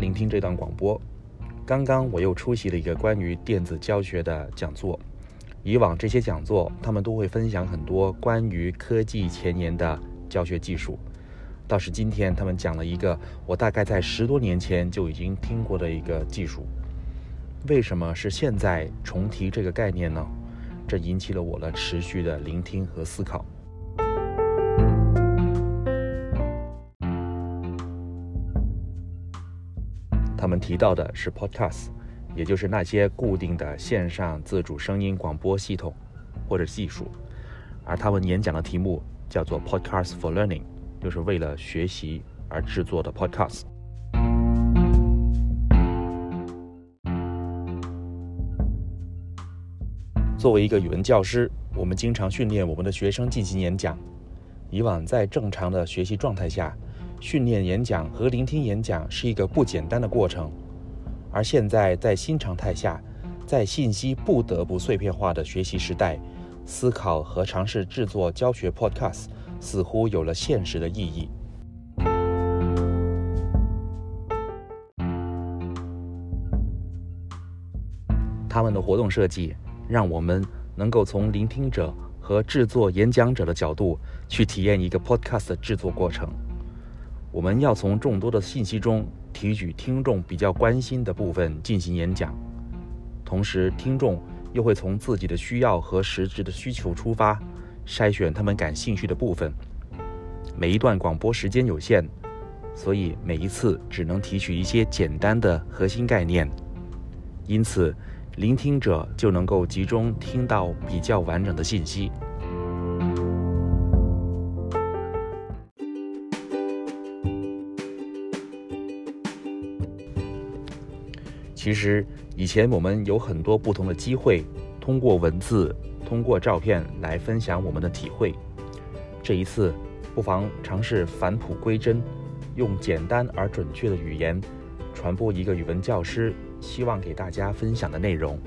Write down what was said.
聆听这段广播。刚刚我又出席了一个关于电子教学的讲座。以往这些讲座，他们都会分享很多关于科技前沿的教学技术。倒是今天他们讲了一个我大概在十多年前就已经听过的一个技术。为什么是现在重提这个概念呢？这引起了我的持续的聆听和思考。他们提到的是 Podcast，也就是那些固定的线上自主声音广播系统或者技术，而他们演讲的题目叫做 Podcast for Learning，就是为了学习而制作的 Podcast。作为一个语文教师，我们经常训练我们的学生进行演讲。以往在正常的学习状态下，训练演讲和聆听演讲是一个不简单的过程，而现在在新常态下，在信息不得不碎片化的学习时代，思考和尝试制作教学 Podcast 似乎有了现实的意义。他们的活动设计让我们能够从聆听者和制作演讲者的角度去体验一个 Podcast 的制作过程。我们要从众多的信息中提取听众比较关心的部分进行演讲，同时听众又会从自己的需要和实质的需求出发，筛选他们感兴趣的部分。每一段广播时间有限，所以每一次只能提取一些简单的核心概念，因此聆听者就能够集中听到比较完整的信息。其实以前我们有很多不同的机会，通过文字、通过照片来分享我们的体会。这一次，不妨尝试返璞归真，用简单而准确的语言，传播一个语文教师希望给大家分享的内容。